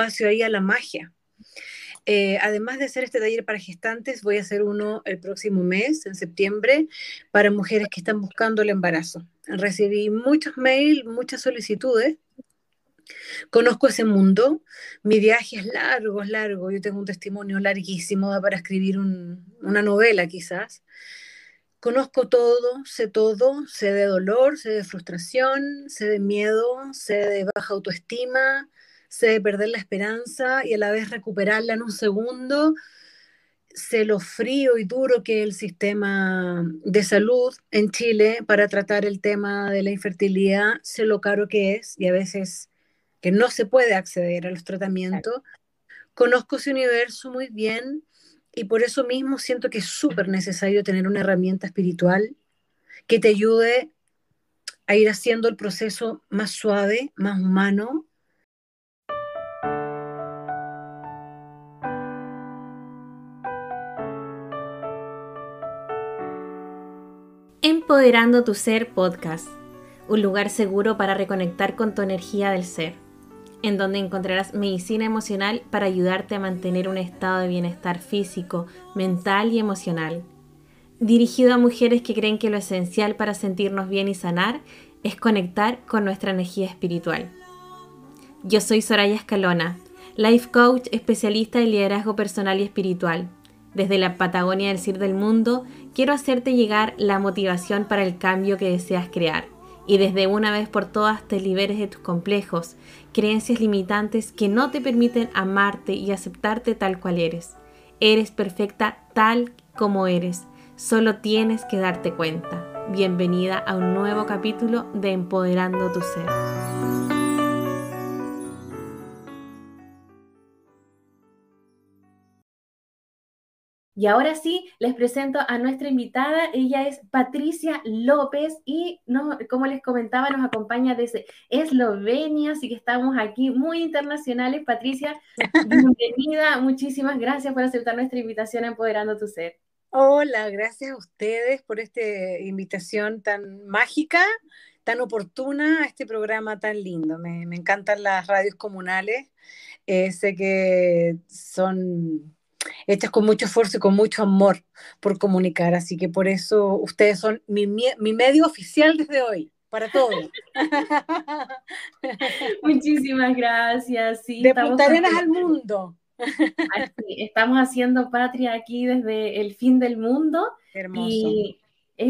espacio ahí a la magia. Eh, además de hacer este taller para gestantes, voy a hacer uno el próximo mes, en septiembre, para mujeres que están buscando el embarazo. Recibí muchos mails, muchas solicitudes. Conozco ese mundo. Mi viaje es largo, es largo. Yo tengo un testimonio larguísimo para escribir una novela quizás. Conozco todo, sé todo, sé de dolor, sé de frustración, sé de miedo, sé de baja autoestima, sé de perder la esperanza y a la vez recuperarla en un segundo. Sé lo frío y duro que es el sistema de salud en Chile para tratar el tema de la infertilidad, sé lo caro que es y a veces que no se puede acceder a los tratamientos. Conozco ese universo muy bien y por eso mismo siento que es súper necesario tener una herramienta espiritual que te ayude a ir haciendo el proceso más suave, más humano. Empoderando tu Ser Podcast, un lugar seguro para reconectar con tu energía del ser en donde encontrarás medicina emocional para ayudarte a mantener un estado de bienestar físico, mental y emocional. Dirigido a mujeres que creen que lo esencial para sentirnos bien y sanar es conectar con nuestra energía espiritual. Yo soy Soraya Escalona, life coach especialista en liderazgo personal y espiritual. Desde la Patagonia del Cir del Mundo, quiero hacerte llegar la motivación para el cambio que deseas crear y desde una vez por todas te liberes de tus complejos, creencias limitantes que no te permiten amarte y aceptarte tal cual eres. Eres perfecta tal como eres, solo tienes que darte cuenta. Bienvenida a un nuevo capítulo de Empoderando tu Ser. Y ahora sí, les presento a nuestra invitada. Ella es Patricia López y no, como les comentaba, nos acompaña desde Eslovenia, así que estamos aquí muy internacionales. Patricia, bienvenida. Muchísimas gracias por aceptar nuestra invitación a Empoderando tu Ser. Hola, gracias a ustedes por esta invitación tan mágica, tan oportuna a este programa tan lindo. Me, encantan las radios comunales. Eh, sé que son hechas con mucho esfuerzo y con mucho amor por comunicar. Así que por eso ustedes son mi, medio oficial desde hoy, para todos. Muchísimas gracias. Sí, de Punta Arenas al mundo. estamos haciendo patria aquí desde el fin del mundo. Hermoso. Y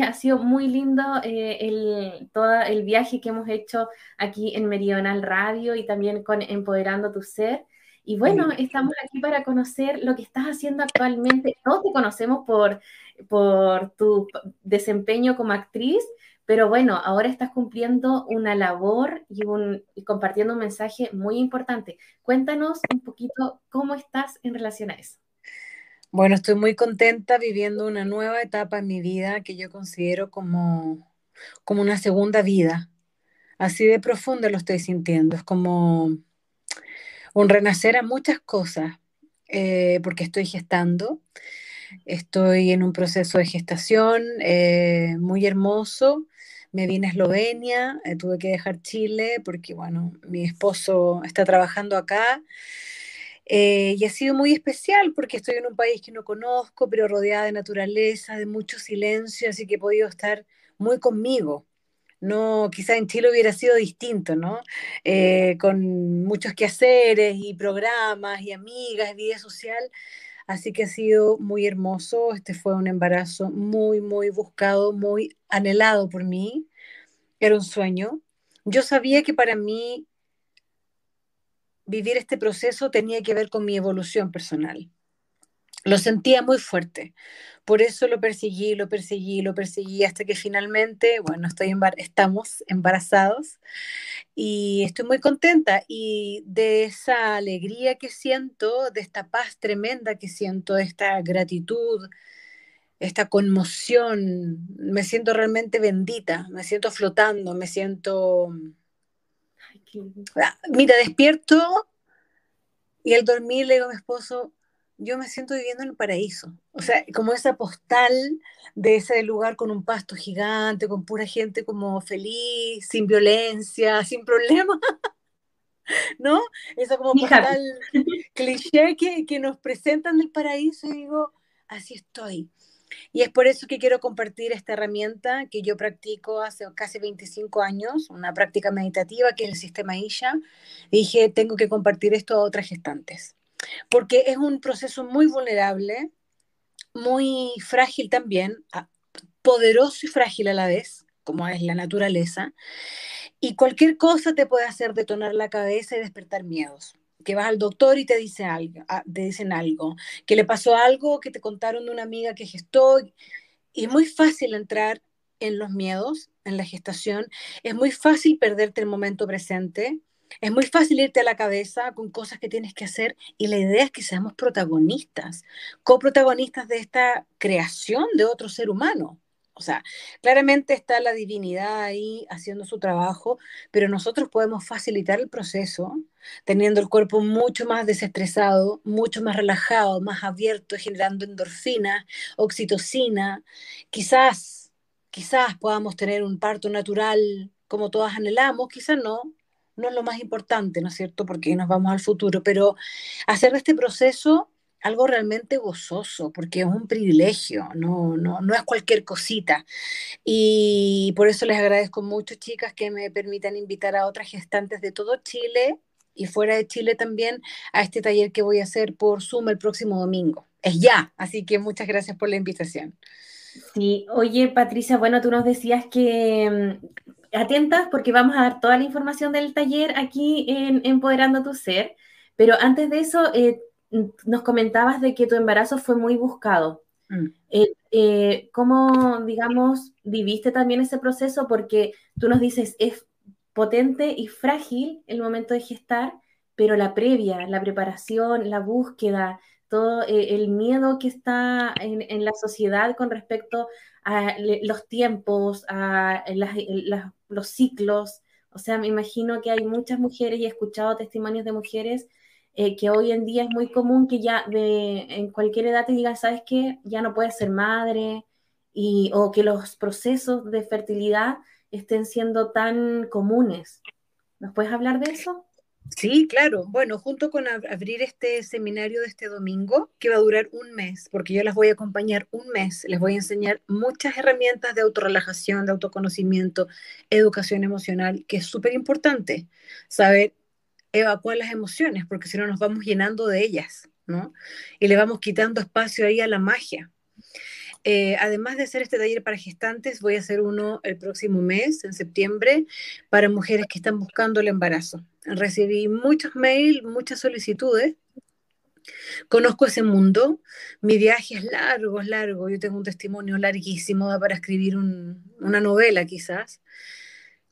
ha sido muy lindo eh, el, todo el viaje que hemos hecho aquí en Meridional Radio y también con Empoderando tu Ser. Y bueno, estamos aquí para conocer lo que estás haciendo actualmente. Todos te conocemos por, por tu desempeño como actriz, pero bueno, ahora estás cumpliendo una labor y, un, y compartiendo un mensaje muy importante. Cuéntanos un poquito cómo estás en relación a eso. Bueno, estoy muy contenta viviendo una nueva etapa en mi vida que yo considero como, como una segunda vida. Así de profunda lo estoy sintiendo. Es como un renacer a muchas cosas, eh, porque estoy gestando, estoy en un proceso de gestación eh, muy hermoso. Me vine a Eslovenia, eh, tuve que dejar Chile porque, bueno, mi esposo está trabajando acá. y ha sido muy especial porque estoy en un país que no conozco, pero rodeada de naturaleza, de mucho silencio, así que he podido estar muy conmigo no, quizá en Chile hubiera sido distinto, ¿no? Eh, con muchos quehaceres y programas y amigas, vida social. Así que ha sido muy hermoso. Este fue un embarazo muy, muy buscado, muy anhelado por mí. Era un sueño. Yo sabía que para mí vivir este proceso tenía que ver con mi evolución personal. Lo sentía muy fuerte, por eso lo perseguí, lo perseguí, lo perseguí, hasta que finalmente, bueno, estoy estamos embarazados y estoy muy contenta. Y de esa alegría que siento, de esta paz tremenda que siento, esta gratitud, esta conmoción, me siento realmente bendita, me siento flotando, me siento... Ah, mira, despierto y al dormir le digo a mi esposo, yo me siento viviendo en el paraíso. O sea, como esa postal de ese lugar con un pasto gigante, con pura gente como feliz, sin violencia, sin problemas. ¿no? Eso como postal cliché que, que nos presentan del paraíso y digo, así estoy. Y es por eso que quiero compartir esta herramienta que yo practico hace casi 25 años, una práctica meditativa que es el sistema Isha. dije, tengo que compartir esto a otras gestantes, porque es un proceso muy vulnerable, muy frágil también, poderoso y frágil a la vez, como es la naturaleza, y cualquier cosa te puede hacer detonar la cabeza y despertar miedos que vas al doctor y te, dice algo, te dicen algo, que le pasó algo, que te contaron de una amiga que gestó. Y es muy fácil entrar en los miedos, en la gestación. Es muy fácil perderte el momento presente. Es muy fácil irte a la cabeza con cosas que tienes que hacer y la idea es que seamos protagonistas, coprotagonistas de esta creación de otro ser humano. O sea, claramente está la divinidad ahí haciendo su trabajo, pero nosotros podemos facilitar el proceso teniendo el cuerpo mucho más desestresado, mucho más relajado, más abierto, generando endorfina, oxitocina. Quizás, quizás podamos tener un parto natural como todas anhelamos, quizás no, no es lo más importante, ¿no es cierto? Porque nos vamos al futuro, pero hacer de este proceso algo realmente gozoso, porque es un privilegio, no, no, no es cualquier cosita. Y por eso les agradezco mucho, chicas, que me permitan invitar a otras gestantes de todo Chile y fuera de Chile también a este taller que voy a hacer por Zoom el próximo domingo. Es ya, así que muchas gracias por la invitación. Sí, oye Patricia, bueno, tú nos decías que mm, atentas porque vamos a dar toda la información del taller aquí en Empoderando tu Ser, pero antes de eso, eh, nos comentabas de que tu embarazo fue muy buscado. Mm. Eh, eh, ¿Cómo, digamos, viviste también ese proceso? Porque tú nos dices, es potente y frágil el momento de gestar, pero la previa, la preparación, la búsqueda, todo el miedo que está en, la sociedad con respecto a los tiempos, a los ciclos. O sea, me imagino que hay muchas mujeres y he escuchado testimonios de mujeres eh, que hoy en día es muy común que ya de, en cualquier edad te digan, ¿sabes qué? Ya no puedes ser madre, y, o que los procesos de fertilidad estén siendo tan comunes. ¿Nos puedes hablar de eso? Sí, claro. Bueno, junto con abrir este seminario de este domingo, que va a durar un mes, porque yo las voy a acompañar un mes, les voy a enseñar muchas herramientas de autorrelajación, de autoconocimiento, educación emocional, que es súper importante saber evacuar las emociones, porque si no nos vamos llenando de ellas, ¿no? Y le vamos quitando espacio ahí a la magia. Eh, además de hacer este taller para gestantes, voy a hacer uno el próximo mes, en septiembre, para mujeres que están buscando el embarazo. Recibí muchos mails, muchas solicitudes. Conozco ese mundo. Mi viaje es largo, es largo. Yo tengo un testimonio larguísimo para escribir una novela, quizás.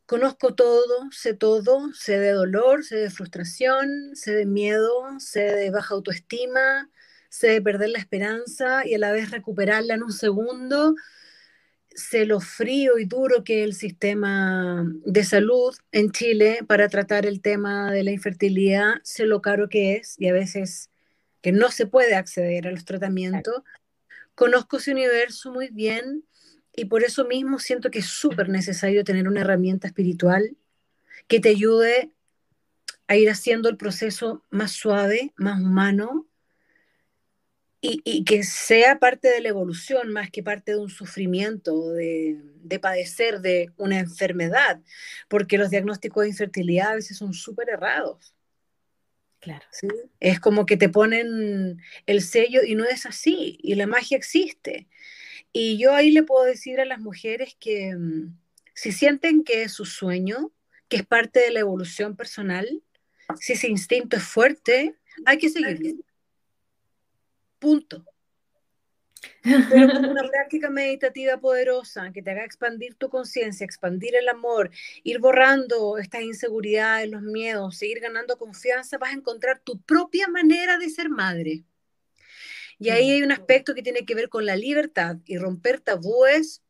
Conozco todo, sé todo, sé de dolor, sé de frustración, sé de miedo, sé de baja autoestima, sé de perder la esperanza y a la vez recuperarla en un segundo. Sé lo frío y duro que es el sistema de salud en Chile para tratar el tema de la infertilidad, sé lo caro que es y a veces que no se puede acceder a los tratamientos. Conozco ese universo muy bien y por eso mismo siento que es súper necesario tener una herramienta espiritual que te ayude a ir haciendo el proceso más suave, más humano, y, que sea parte de la evolución más que parte de un sufrimiento, de, de, padecer de una enfermedad, porque los diagnósticos de infertilidad a veces son súper errados. Claro. ¿sí? Es como que te ponen el sello y no es así, y la magia existe. Y yo ahí le puedo decir a las mujeres que mm, si sienten que es su sueño, que es parte de la evolución personal, si ese instinto es fuerte, hay que seguir. Punto. Pero con una práctica meditativa poderosa que te haga expandir tu conciencia, expandir el amor, ir borrando estas inseguridades, los miedos, seguir ganando confianza, vas a encontrar tu propia manera de ser madre. Y ahí hay un aspecto que tiene que ver con la libertad y romper tabúes,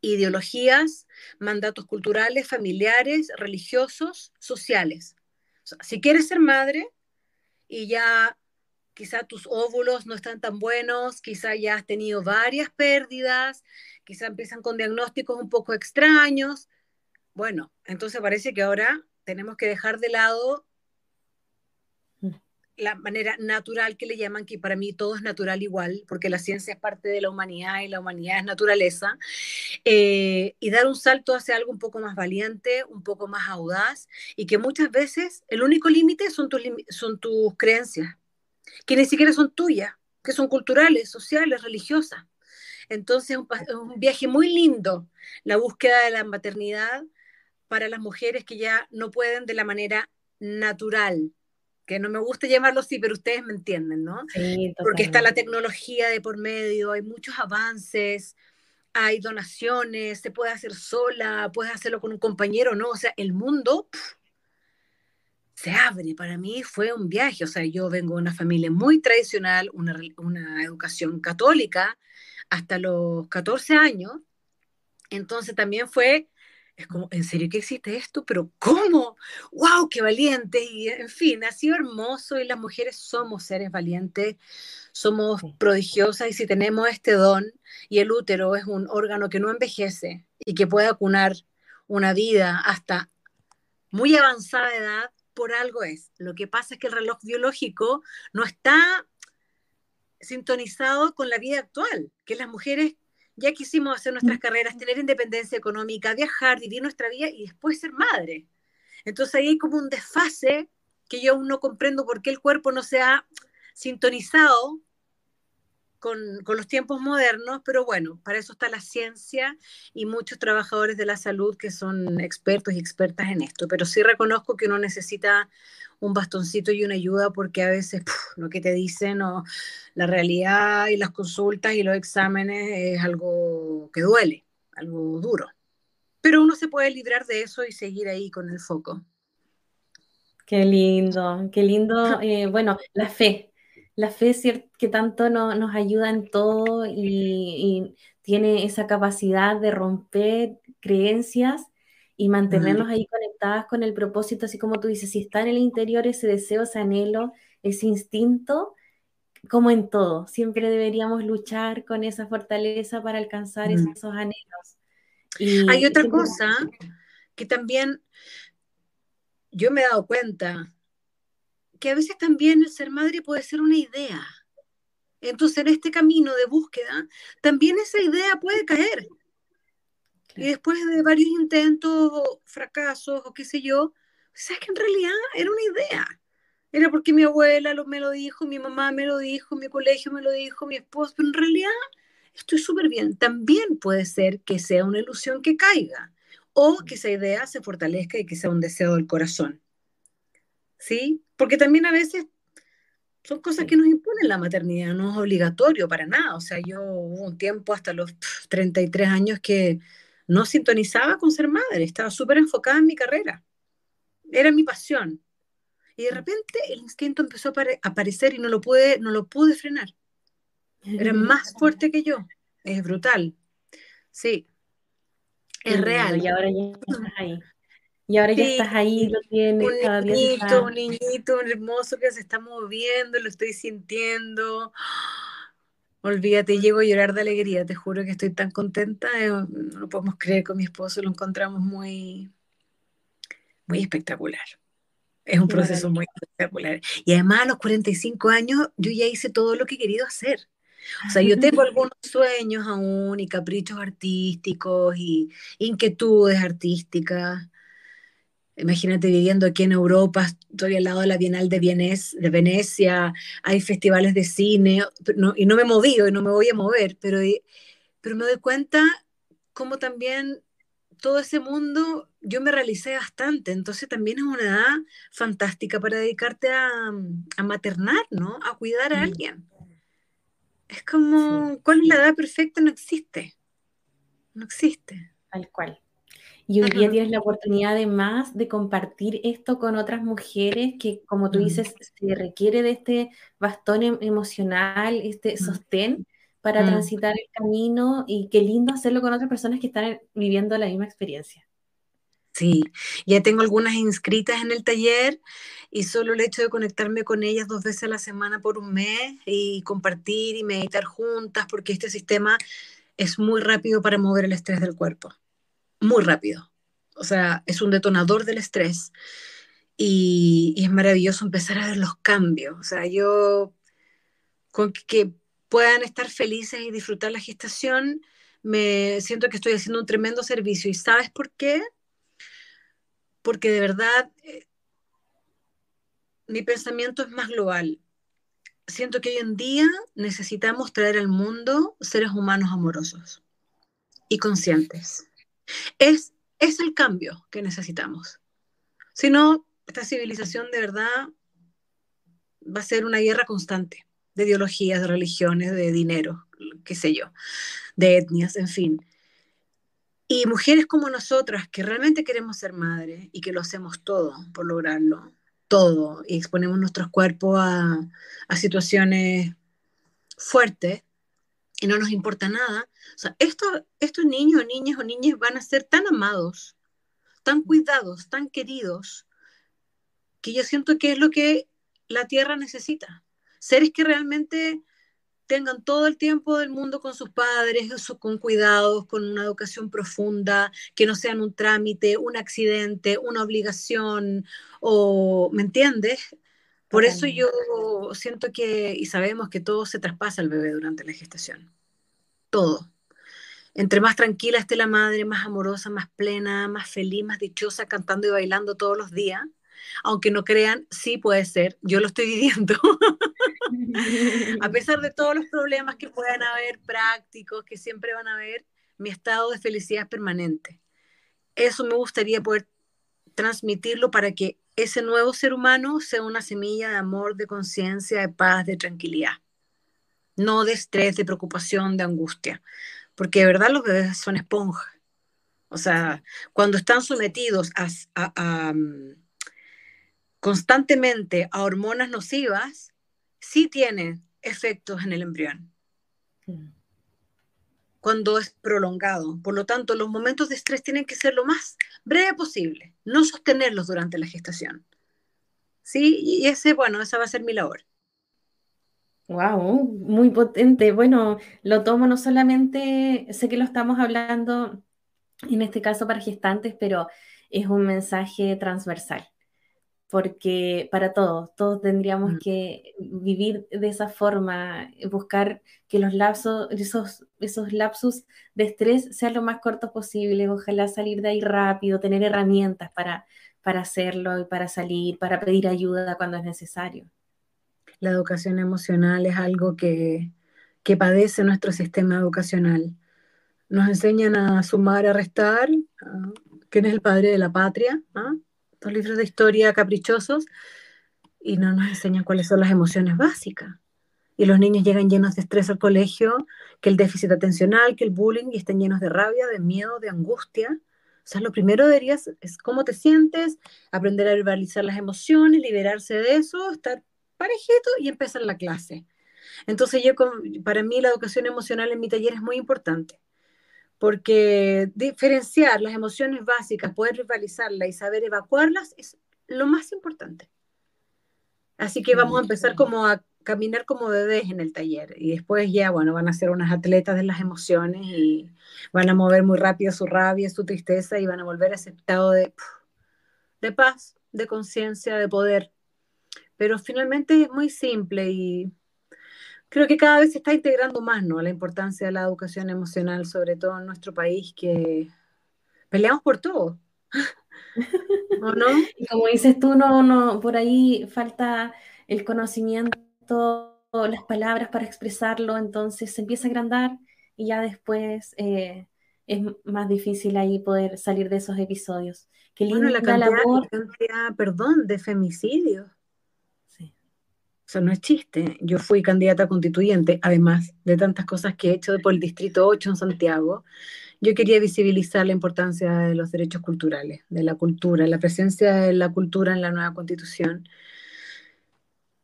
ideologías, mandatos culturales, familiares, religiosos, sociales. si quieres ser madre y ya quizá tus óvulos no están tan buenos, quizá ya has tenido varias pérdidas, quizá empiezan con diagnósticos un poco extraños, bueno, entonces parece que ahora tenemos que dejar de lado la manera natural que le llaman, que para mí todo es natural igual, porque la ciencia es parte de la humanidad y la humanidad es naturaleza, eh, y dar un salto hacia algo un poco más valiente, un poco más audaz, y que muchas veces el único límite son tus, son tus creencias, que ni siquiera son tuyas, que son culturales, sociales, religiosas. Entonces es un viaje muy lindo la búsqueda de la maternidad para las mujeres que ya no pueden de la manera natural, que no me gusta llamarlo así, pero ustedes me entienden, ¿no? Porque está la tecnología de por medio, hay muchos avances, hay donaciones, se puede hacer sola, puedes hacerlo con un compañero, ¿no? O sea, el mundo se abre. Para mí fue un viaje, o sea, yo vengo de una familia muy tradicional, una, una educación católica hasta los 14 años, entonces también fue es como, ¿en serio que existe esto? Pero ¿cómo? ¡Wow! ¡Qué valiente! Y en fin, ha sido hermoso y las mujeres somos seres valientes, somos prodigiosas y si tenemos este don y el útero es un órgano que no envejece y que puede acunar una vida hasta muy avanzada edad, por algo es. Lo que pasa es que el reloj biológico no está sintonizado con la vida actual, que las mujeres ya quisimos hacer nuestras carreras, tener independencia económica, viajar, vivir nuestra vida y después ser madre. Entonces ahí hay como un desfase que yo aún no comprendo por qué el cuerpo no se ha sintonizado con, con, los tiempos modernos, pero bueno, para eso está la ciencia y muchos trabajadores de la salud que son expertos y expertas en esto, pero sí reconozco que uno necesita un bastoncito y una ayuda porque a veces lo que te dicen o la realidad y las consultas y los exámenes es algo que duele, algo duro. Pero uno se puede librar de eso y seguir ahí con el foco. Qué lindo, qué lindo. Eh, bueno, la fe, la fe que tanto nos ayuda en todo y, y, tiene esa capacidad de romper creencias y mantenernos ahí conectadas con el propósito, así como tú dices, si está en el interior ese deseo, ese anhelo, ese instinto, como en todo, siempre deberíamos luchar con esa fortaleza para alcanzar esos anhelos. Y Hay otra cosa que también yo me he dado cuenta, que a veces también el ser madre puede ser una idea. Entonces, en este camino de búsqueda, también esa idea puede caer. Y después de varios intentos o fracasos o qué sé yo, sabes que en realidad era una idea. Era porque mi abuela me lo dijo, mi mamá me lo dijo, mi colegio me lo dijo, mi esposo, pero en realidad estoy súper bien. También puede ser que sea una ilusión que caiga o que esa idea se fortalezca y que sea un deseo del corazón. ¿Sí? Porque también a veces son cosas que nos imponen la maternidad, no es obligatorio para nada. O sea, yo hubo un tiempo hasta los 33 años que no sintonizaba con ser madre, estaba súper enfocada en mi carrera. Era mi pasión. Y de repente el instinto empezó a aparecer y no lo pude, no lo pude frenar. Era más fuerte que yo. Es brutal. Sí. Es real. Y ahora ya estás ahí. Y ahora ya estás ahí, lo tienes un cada niñito, Un niñito, un hermoso que se está moviendo, lo estoy sintiendo. Olvídate, llego a llorar de alegría, te juro que estoy tan contenta, eh, no lo podemos creer con mi esposo, lo encontramos muy, muy espectacular. Es un proceso muy espectacular. Y además a los 45 años yo ya hice todo lo que he querido hacer. O sea, yo tengo algunos sueños aún y caprichos artísticos y inquietudes artísticas, Imagínate viviendo aquí en Europa, estoy al lado de la Bienal de, de Venecia, hay festivales de cine, y no me he movido y no me voy a mover, pero, pero me doy cuenta cómo también todo ese mundo yo me realicé bastante, entonces también es una edad fantástica para dedicarte a, a maternar, ¿no? A cuidar a mm. alguien. Es como, ¿cuál es la edad perfecta? No existe. No existe. Tal cual. Y hoy día tienes la oportunidad además de compartir esto con otras mujeres que, como tú dices, se requiere de este bastón em, emocional, este sostén para transitar el camino y qué lindo hacerlo con otras personas que están viviendo la misma experiencia. Sí, ya tengo algunas inscritas en el taller y solo el hecho de conectarme con ellas dos veces a la semana por un mes y compartir y meditar juntas, porque este sistema es muy rápido para mover el estrés del cuerpo muy rápido. O sea, es un detonador del estrés. y, es maravilloso empezar a ver los cambios. O sea, yo con que puedan estar felices y disfrutar la gestación, me siento que estoy haciendo un tremendo servicio. ¿Y sabes por qué? Porque de verdad eh, mi pensamiento es más global. Siento que hoy en día necesitamos traer al mundo seres humanos amorosos y conscientes. Es, es el cambio que necesitamos. Si no, esta civilización de verdad va a ser una guerra constante de ideologías, de religiones, de dinero, qué sé yo, de etnias, en fin. Y mujeres como nosotras que realmente queremos ser madres y que lo hacemos todo por lograrlo, todo, y exponemos nuestros cuerpos a, a situaciones fuertes y no nos importa nada. O sea, estos niños, niñas o niñas van a ser tan amados, tan cuidados, tan queridos, que yo siento que es lo que la Tierra necesita. Seres que realmente tengan todo el tiempo del mundo con sus padres, con cuidados, con una educación profunda, que no sean un trámite, un accidente, una obligación, o, ¿me entiendes? Por eso yo siento que, y sabemos que todo se traspasa al bebé durante la gestación. Todo. Entre más tranquila esté la madre, más amorosa, más plena, más feliz, más dichosa, cantando y bailando todos los días, aunque no crean, sí puede ser, yo lo estoy viviendo. a pesar de todos los problemas que puedan haber prácticos, que siempre van a haber, mi estado de felicidad es permanente. Eso me gustaría poder transmitirlo para que ese nuevo ser humano sea una semilla de amor, de conciencia, de paz, de tranquilidad. No de estrés, de preocupación, de angustia. Porque de verdad los bebés son esponjas. O sea, cuando están sometidos mm, constantemente a hormonas nocivas, sí tienen efectos en el embrión. Cuando es prolongado. Por lo tanto, los momentos de estrés tienen que ser lo más breve posible, no sostenerlos durante la gestación. ¿Sí? Y ese, bueno, esa va a ser mi labor. Wow, muy potente. Bueno, lo tomo no solamente, sé que lo estamos hablando en este caso para gestantes, pero es un mensaje transversal porque para todos, todos tendríamos mm. que vivir de esa forma, buscar que los lapsos, esos, esos lapsus de estrés sean lo más cortos posible, ojalá salir de ahí rápido, tener herramientas para, para hacerlo y para salir, para pedir ayuda cuando es necesario. La educación emocional es algo que, que padece nuestro sistema educacional. Nos enseñan a sumar, a restar, quién es el padre de la patria, ¿Ah? Libros de historia caprichosos y no nos enseñan cuáles son las emociones básicas. Y los niños llegan llenos de estrés al colegio, que el déficit atencional, que el bullying, y están llenos de rabia, de miedo, de angustia. O sea, lo primero deberías es cómo te sientes, aprender a verbalizar las emociones, liberarse de eso, estar parejito y empezar la clase. Entonces, yo, para mí la educación emocional en mi taller es muy importante porque diferenciar las emociones básicas, poder rivalizarlas y saber evacuarlas es lo más importante. Así que vamos a empezar como a caminar como bebés en el taller y después ya, bueno, van a ser unas atletas de las emociones y van a mover muy rápido su rabia, su tristeza y van a volver a ese estado de, de paz, de conciencia, de poder. Pero finalmente es muy simple y creo que cada vez se está integrando más, ¿no? La importancia de la educación emocional, sobre todo en nuestro país, que peleamos por todo. ¿O no? Y como dices tú, no, no, por ahí falta el conocimiento, las palabras para expresarlo, entonces se empieza a agrandar y ya después eh, es más difícil ahí poder salir de esos episodios. Qué linda la cantidad, labor. perdón, de femicidios sea, no es chiste. Yo fui candidata constituyente, además de tantas cosas que he hecho por el Distrito 8 en Santiago. Yo quería visibilizar la importancia de los derechos culturales, de la cultura, la presencia de la cultura en la nueva constitución.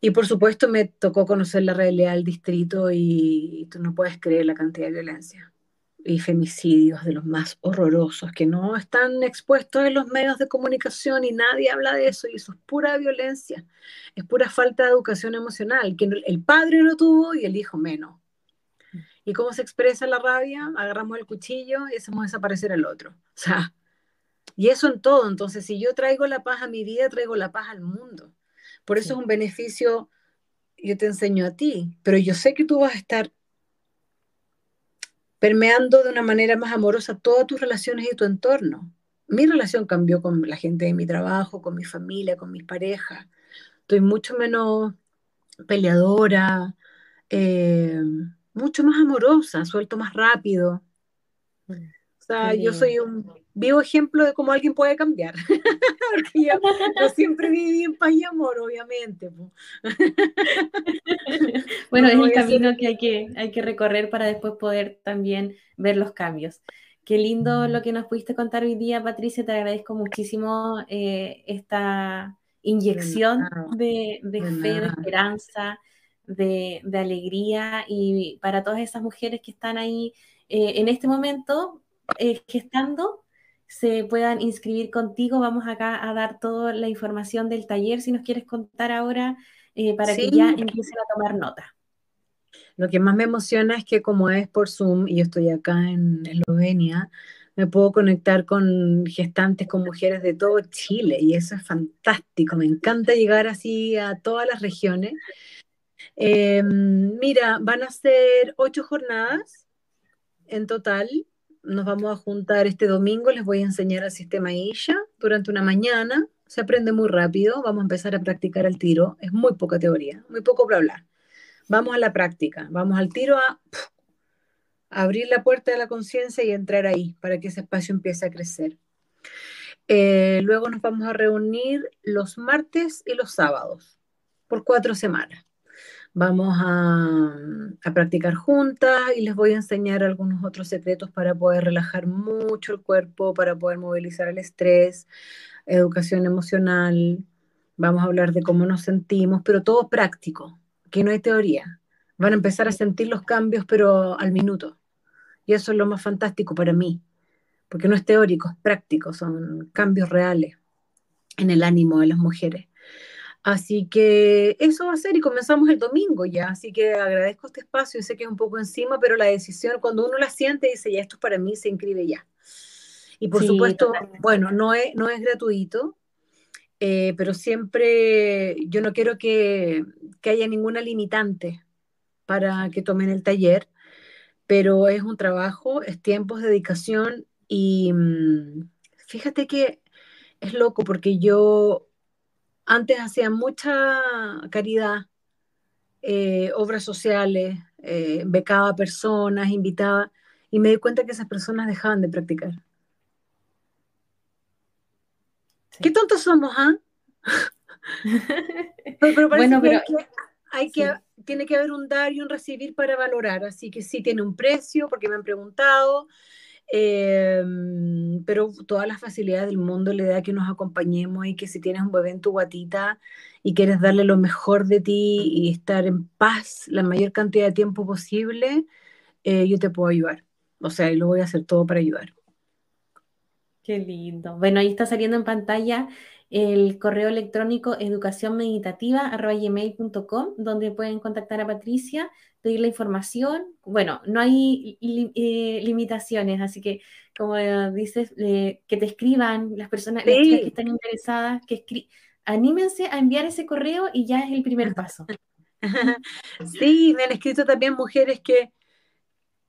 Y por supuesto me tocó conocer la realidad del distrito y tú no puedes creer la cantidad de violencia y femicidios de los más horrorosos que no están expuestos en los medios de comunicación y nadie habla de eso y eso es pura violencia, es pura falta de educación emocional, que el padre lo tuvo y el hijo menos. ¿Y cómo se expresa la rabia? Agarramos el cuchillo y hacemos desaparecer al otro. O sea, Y eso en todo. Entonces, si yo traigo la paz a mi vida, traigo la paz al mundo. Por eso es un beneficio, yo te enseño a ti, pero yo sé que tú vas a estar permeando de una manera más amorosa todas tus relaciones y tu entorno. Mi relación cambió con la gente de mi trabajo, con mi familia, con mis parejas. Estoy mucho menos peleadora, eh, mucho más amorosa, suelto más rápido. Mm, sea, yo soy un vivo ejemplo de cómo alguien puede cambiar. Porque yo, siempre viví en paz y amor, obviamente. bueno, es el camino que hay, que hay que recorrer para después poder también ver los cambios. Qué lindo lo que nos pudiste contar hoy día, Patricia. Te agradezco muchísimo eh, esta inyección de, fe, de esperanza, de, alegría y para todas esas mujeres que están ahí eh, en este momento eh, gestando, se puedan inscribir contigo. Vamos acá a dar toda la información del taller, si nos quieres contar ahora, eh, para que ya empiecen a tomar nota. Lo que más me emociona es que como es por Zoom y yo estoy acá en Eslovenia, me puedo conectar con gestantes, con mujeres de todo Chile y eso es fantástico. Me encanta llegar así a todas las regiones. Em, mira, van a ser ocho jornadas en total nos vamos a juntar este domingo, les voy a enseñar el sistema ISHA durante una mañana, se aprende muy rápido, vamos a empezar a practicar el tiro, es muy poca teoría, muy poco para hablar. Vamos a la práctica, vamos al tiro a, abrir la puerta de la conciencia y entrar ahí para que ese espacio empiece a crecer. Eh, luego nos vamos a reunir los martes y los sábados por cuatro semanas. Vamos a, practicar juntas y les voy a enseñar algunos otros secretos para poder relajar mucho el cuerpo, para poder movilizar el estrés, educación emocional. Vamos a hablar de cómo nos sentimos, pero todo práctico, que no hay teoría. Van a empezar a sentir los cambios, pero al minuto. Y eso es lo más fantástico para mí, porque no es teórico, es práctico, son cambios reales en el ánimo de las mujeres. Así que eso va a ser y comenzamos el domingo ya. Así que agradezco este espacio. Sé que es un poco encima, pero la decisión, cuando uno la siente, dice, ya esto es para mí, se inscribe ya. Y por supuesto, bueno, no es, no es gratuito, eh, pero siempre yo no quiero que, que haya ninguna limitante para que tomen el taller, pero es un trabajo, es tiempo, es dedicación y mm, fíjate que es loco porque yo antes hacía mucha caridad, eh, obras sociales, eh, becaba personas, invitaba, y me di cuenta que esas personas dejaban de practicar. Qué tontos somos, ¿ah? pero, bueno, pero, hay que, tiene que haber un dar y un recibir para valorar, así que sí tiene un precio, porque me han preguntado, Em, pero todas las facilidades del mundo le da que nos acompañemos y que si tienes un bebé en tu guatita y quieres darle lo mejor de ti y estar en paz la mayor cantidad de tiempo posible, eh, yo te puedo ayudar. O sea, y lo voy a hacer todo para ayudar. Qué lindo. Bueno, ahí está saliendo en pantalla el correo electrónico educacionmeditativa.com, donde pueden contactar a Patricia, pedir la información. Bueno, no hay eh, limitaciones, así que, como dices, eh, que te escriban las personas que están interesadas, que anímense a enviar ese correo y ya es el primer paso. Sí, me han escrito también mujeres que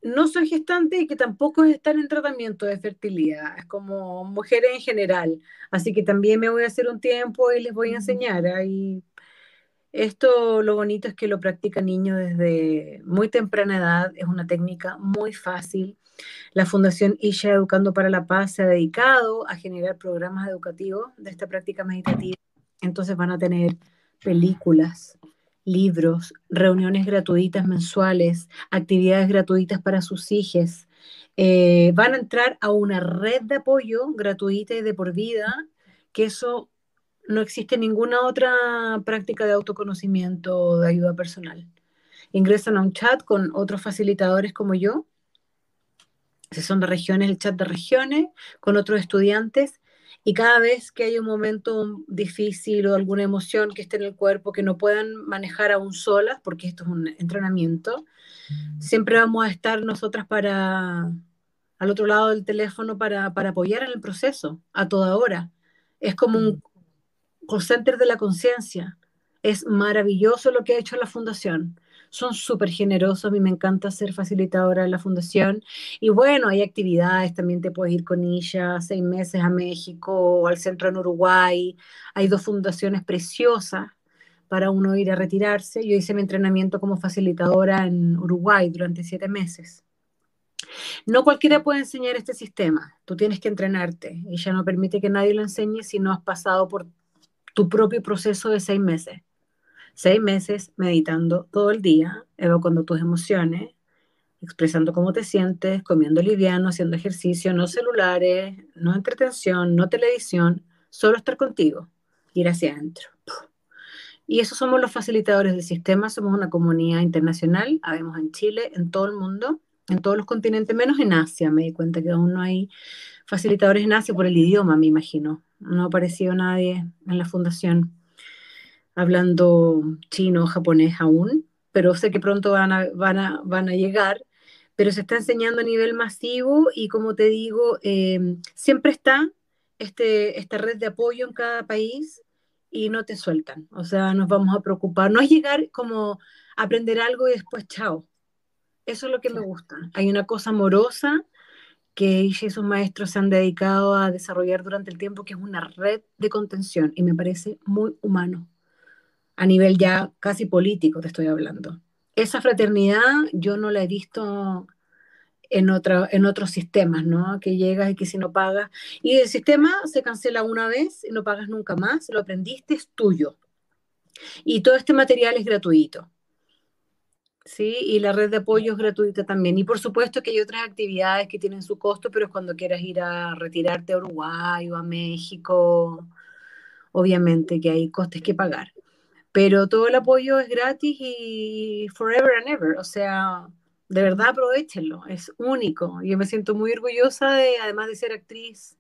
no soy gestante y que tampoco están en tratamiento de fertilidad, es como mujeres en general. Así que también me voy a hacer un tiempo y les voy a enseñar. Ahí, esto lo bonito es que lo practican niños desde muy temprana edad, es una técnica muy fácil. La Fundación Isha Educando para la Paz se ha dedicado a generar programas educativos de esta práctica meditativa. Entonces van a tener películas, libros, reuniones gratuitas mensuales, actividades gratuitas para sus hijos. Eh, van a entrar a una red de apoyo gratuita y de por vida, que eso no existe ninguna otra práctica de autoconocimiento o de ayuda personal. Ingresan a un chat con otros facilitadores como yo, si son de regiones, el chat de regiones, con otros estudiantes y cada vez que hay un momento difícil o alguna emoción que esté en el cuerpo que no puedan manejar aún solas, porque esto es un entrenamiento, siempre vamos a estar nosotras para al otro lado del teléfono para, para apoyar en el proceso a toda hora. Es como un call center de la conciencia. Es maravilloso lo que ha hecho la fundación. Son súper generosos, a mí me encanta ser facilitadora de la fundación. Y bueno, hay actividades, también te puedes ir con ella seis meses a México o al centro en Uruguay. Hay dos fundaciones preciosas para uno ir a retirarse. Yo hice mi entrenamiento como facilitadora en Uruguay durante siete meses. No cualquiera puede enseñar este sistema, tú tienes que entrenarte. ya no permite que nadie lo enseñe si no has pasado por tu propio proceso de seis meses. Seis meses meditando todo el día, evacuando tus emociones, expresando cómo te sientes, comiendo liviano, haciendo ejercicio, no celulares, no entretención, no televisión, solo estar contigo, ir hacia adentro. Y eso somos los facilitadores del sistema, somos una comunidad internacional, habemos en Chile, en todo el mundo, en todos los continentes, menos en Asia. Me di cuenta que aún no hay facilitadores en Asia por el idioma, me imagino. No ha aparecido nadie en la fundación hablando chino o japonés aún, pero sé que pronto van a, van a, van a llegar. Pero se está enseñando a nivel masivo y como te digo, em, siempre está este, esta red de apoyo en cada país y no te sueltan. O sea, nos vamos a preocupar. No es llegar como aprender algo y después chao. Eso es lo que me gusta. Hay una cosa amorosa que ella y sus maestros se han dedicado a desarrollar durante el tiempo, que es una red de contención, y me parece muy humano, a nivel ya casi político te estoy hablando. Esa fraternidad yo no la he visto en, otra, en otros sistemas, ¿no? Que llegas y que si no pagas, y el sistema se cancela una vez y no pagas nunca más, lo aprendiste, es tuyo. Y todo este material es gratuito. ¿Sí? Y la red de apoyo es gratuita también. Y por supuesto que hay otras actividades que tienen su costo, pero es cuando quieras ir a retirarte a Uruguay o a México, obviamente que hay costes que pagar. Pero todo el apoyo es gratis y forever and ever. O sea, de verdad aprovechenlo, es único. Yo me siento muy orgullosa de, además de ser actriz,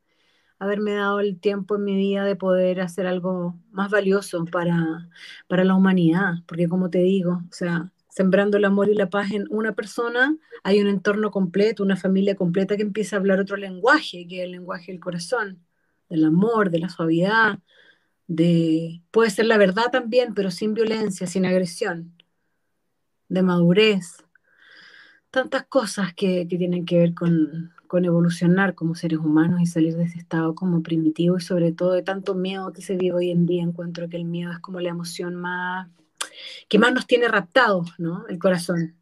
haberme dado el tiempo en mi vida de poder hacer algo más valioso para, para la humanidad, porque como te digo, o sea, sembrando el amor y la paz en una persona, hay un entorno completo, una familia completa que empieza a hablar otro lenguaje, que es el lenguaje del corazón, del amor, de la suavidad, de puede ser la verdad también, pero sin violencia, sin agresión, de madurez, tantas cosas que, tienen que ver con, con evolucionar como seres humanos y salir de ese estado como primitivo y sobre todo de tanto miedo que se vive hoy en día. Encuentro que el miedo es como la emoción más que más nos tiene raptados, ¿no? El corazón.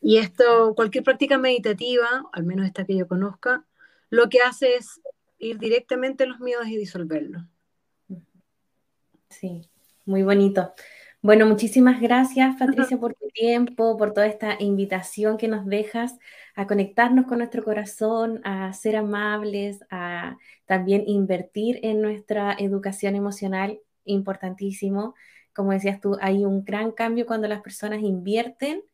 Y esto, cualquier práctica meditativa, al menos esta que yo conozca, lo que hace es ir directamente a los miedos y disolverlos. Sí, muy bonito. Bueno, muchísimas gracias Patricia por tu tiempo, por toda esta invitación que nos dejas a conectarnos con nuestro corazón, a ser amables, a también invertir en nuestra educación emocional, importantísimo como decías tú, hay un gran cambio cuando las personas invierten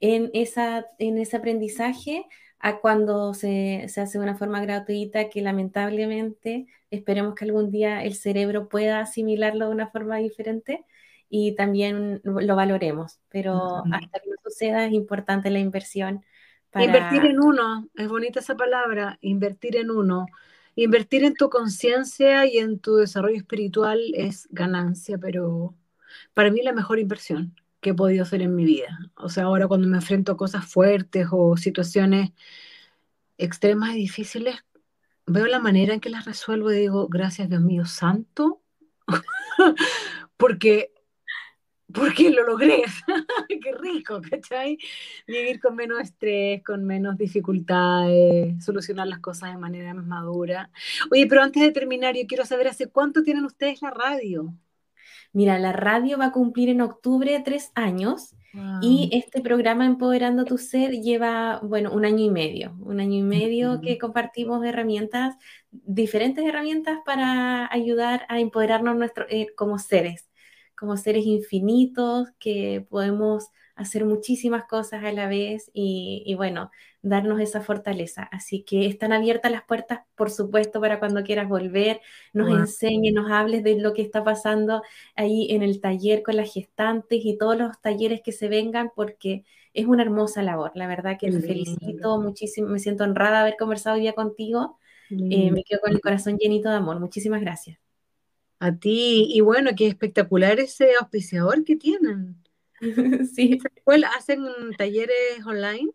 en, esa, en ese aprendizaje a cuando se, se, hace de una forma gratuita que lamentablemente esperemos que algún día el cerebro pueda asimilarlo de una forma diferente y también lo valoremos. Pero hasta que no suceda es importante la inversión. Para... Invertir en uno, es bonita esa palabra, invertir en uno. Invertir en tu conciencia y en tu desarrollo espiritual es ganancia, pero para mí la mejor inversión que he podido hacer en mi vida. O sea, ahora cuando me enfrento a cosas fuertes o situaciones extremas y difíciles, veo la manera en que las resuelvo y digo, gracias Dios mío santo, porque, porque lo logré. Qué rico, ¿cachai? Vivir con menos estrés, con menos dificultades, solucionar las cosas de manera más madura. Oye, pero antes de terminar, yo quiero saber, ¿hace cuánto tienen ustedes la radio? Mira, la radio va a cumplir en octubre tres años y este programa Empoderando tu Ser lleva, bueno, un año y medio, un año y medio que compartimos herramientas, diferentes herramientas para ayudar a empoderarnos nuestro, eh, como seres, como seres infinitos, que podemos hacer muchísimas cosas a la vez y, bueno, darnos esa fortaleza. Así que están abiertas las puertas, por supuesto, para cuando quieras volver, nos enseñes, nos hables de lo que está pasando ahí en el taller con las gestantes y todos los talleres que se vengan, porque es una hermosa labor. La verdad que te felicito muchísimo, me siento honrada de haber conversado hoy día contigo. Eh, me quedo con el corazón llenito de amor. Muchísimas gracias. A ti, y bueno, qué espectacular ese auspiciador que tienen. sí. ¿Hacen talleres online?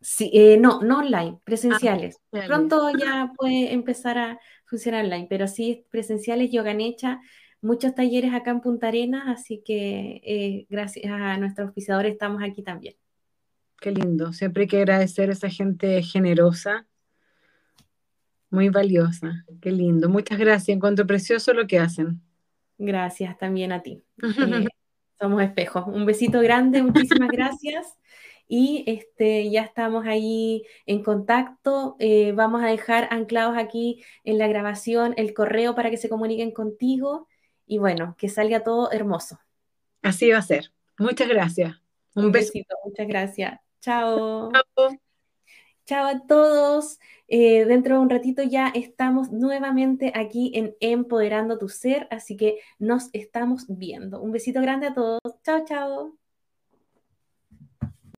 Sí, eh, no, no online, presenciales. Ah, Pronto ya puede empezar a funcionar online, pero sí presenciales, yoga hecha, muchos talleres acá en Punta Arenas, así que eh, gracias a nuestro auspiciador estamos aquí también. Qué lindo, siempre hay que agradecer a esa gente generosa, muy valiosa, qué lindo. Muchas gracias, encuentro precioso lo que hacen. Gracias también a ti. Eh, somos espejos. Un besito grande, muchísimas gracias. Y este, ya estamos ahí en contacto. Eh, vamos a dejar anclados aquí en la grabación el correo para que se comuniquen contigo. Y bueno, que salga todo hermoso. Así va a ser. Muchas gracias. Un, besito. Muchas gracias. Chao. Chao. Chao a todos. Eh, dentro de un ratito ya estamos nuevamente aquí en Empoderando tu Ser, así que nos estamos viendo. Un besito grande a todos. Chao, chao.